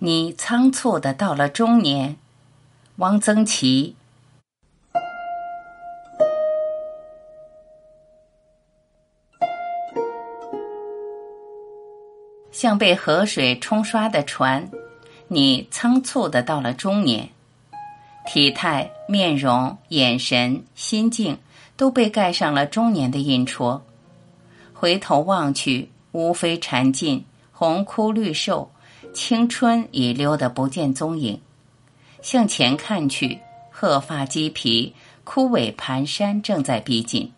你仓促的到了中年，汪曾祺。像被河水冲刷的船，你仓促的到了中年，体态、面容、眼神、心境都被盖上了中年的印戳。回头望去，无非禅尽，红枯绿瘦。青春已溜得不见踪影，向前看去，鹤发鸡皮，枯萎蹒跚，正在逼近。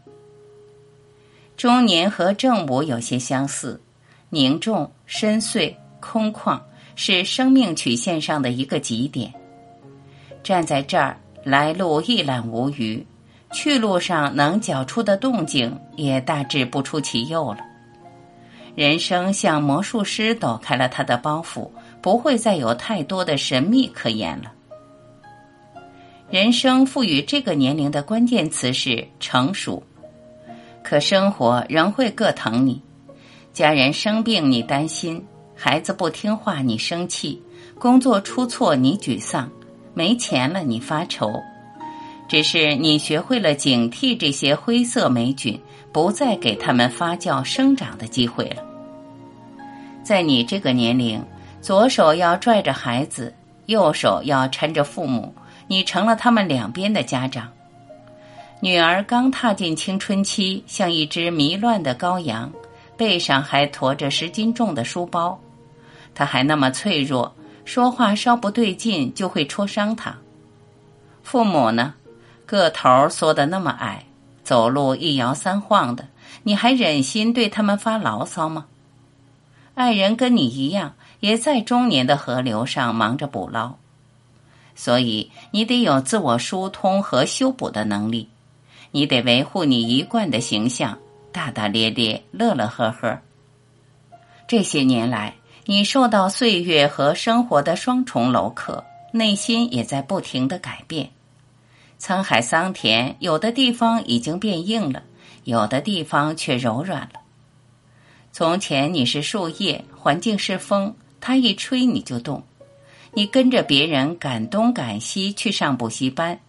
中年和正午有些相似，凝重、深邃、空旷，是生命曲线上的一个极点。站在这儿，来路一览无余，去路上能搅出的动静也大致不出其右了。人生像魔术师抖开了他的包袱，不会再有太多的神秘可言了。人生赋予这个年龄的关键词是成熟，可生活仍会各疼你。家人生病你担心，孩子不听话你生气，工作出错你沮丧，没钱了你发愁。只是你学会了警惕这些灰色霉菌。不再给他们发酵生长的机会了。在你这个年龄，左手要拽着孩子，右手要搀着父母，你成了他们两边的家长。女儿刚踏进青春期，像一只迷乱的羔羊，背上还驮着十斤重的书包，她还那么脆弱，说话稍不对劲就会戳伤她。父母呢，个头缩得那么矮。走路一摇三晃的，你还忍心对他们发牢骚吗？爱人跟你一样，也在中年的河流上忙着捕捞，所以你得有自我疏通和修补的能力，你得维护你一贯的形象，大大咧咧，乐乐呵呵。这些年来，你受到岁月和生活的双重镂刻，内心也在不停的改变。沧海桑田，有的地方已经变硬了，有的地方却柔软了。从前你是树叶，环境是风，它一吹你就动。你跟着别人赶东赶西去上补习班，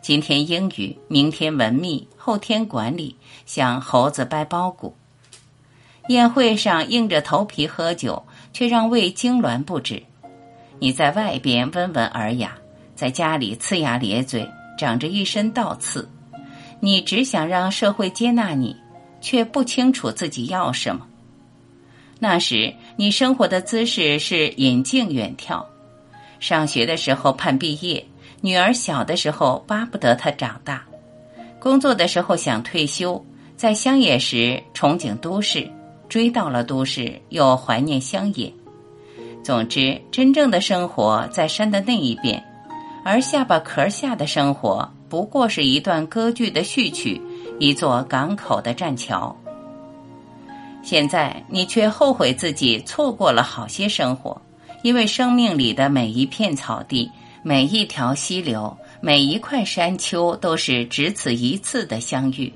今天英语，明天文秘，后天管理，像猴子掰包谷。宴会上硬着头皮喝酒，却让胃痉挛不止。你在外边温文尔雅，在家里呲牙咧嘴。长着一身倒刺，你只想让社会接纳你，却不清楚自己要什么。那时你生活的姿势是引颈远眺，上学的时候盼毕业，女儿小的时候巴不得她长大，工作的时候想退休，在乡野时憧憬都市，追到了都市又怀念乡野。总之，真正的生活在山的那一边。而下巴壳下的生活，不过是一段歌剧的序曲，一座港口的栈桥。现在你却后悔自己错过了好些生活，因为生命里的每一片草地、每一条溪流、每一块山丘，都是只此一次的相遇。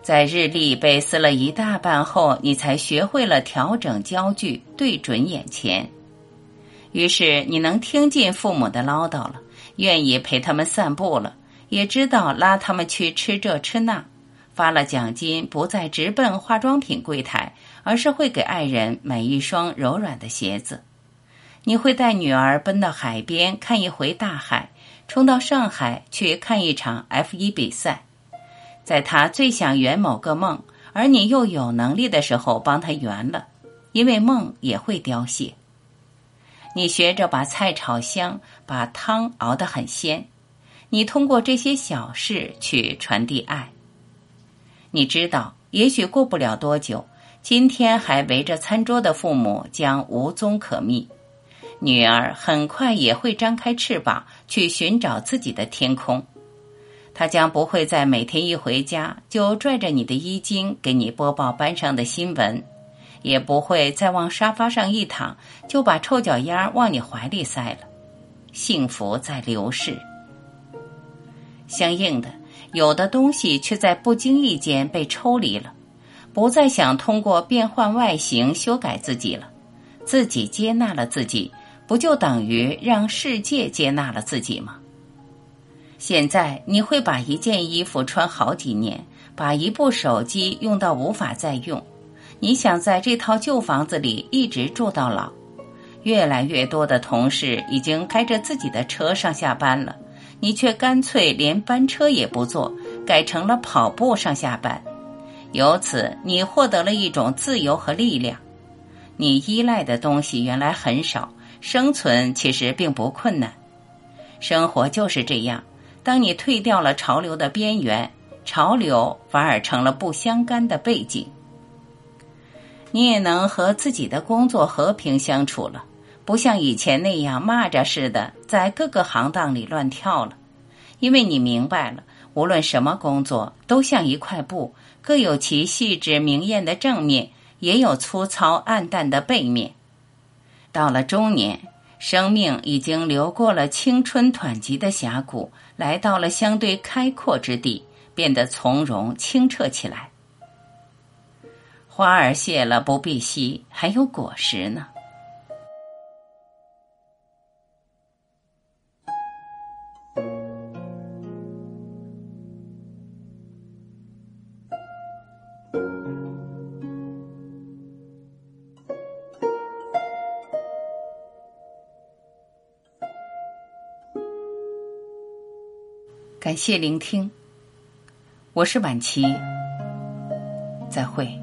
在日历被撕了一大半后，你才学会了调整焦距，对准眼前。于是你能听进父母的唠叨了，愿意陪他们散步了，也知道拉他们去吃这吃那，发了奖金不再直奔化妆品柜台，而是会给爱人买一双柔软的鞋子。你会带女儿奔到海边看一回大海，冲到上海去看一场 F 一比赛，在他最想圆某个梦，而你又有能力的时候帮他圆了，因为梦也会凋谢。你学着把菜炒香，把汤熬得很鲜。你通过这些小事去传递爱。你知道，也许过不了多久，今天还围着餐桌的父母将无踪可觅。女儿很快也会张开翅膀去寻找自己的天空。她将不会在每天一回家就拽着你的衣襟给你播报班上的新闻。也不会再往沙发上一躺，就把臭脚丫往你怀里塞了。幸福在流逝，相应的，有的东西却在不经意间被抽离了，不再想通过变换外形修改自己了，自己接纳了自己，不就等于让世界接纳了自己吗？现在你会把一件衣服穿好几年，把一部手机用到无法再用。你想在这套旧房子里一直住到老。越来越多的同事已经开着自己的车上下班了，你却干脆连班车也不坐，改成了跑步上下班。由此，你获得了一种自由和力量。你依赖的东西原来很少，生存其实并不困难。生活就是这样。当你退掉了潮流的边缘，潮流反而成了不相干的背景。你也能和自己的工作和平相处了，不像以前那样蚂蚱似的在各个行当里乱跳了。因为你明白了，无论什么工作，都像一块布，各有其细致明艳的正面，也有粗糙暗淡的背面。到了中年。生命已经流过了青春湍急的峡谷，来到了相对开阔之地，变得从容清澈起来。花儿谢了不必惜，还有果实呢。感谢聆听，我是晚琪，再会。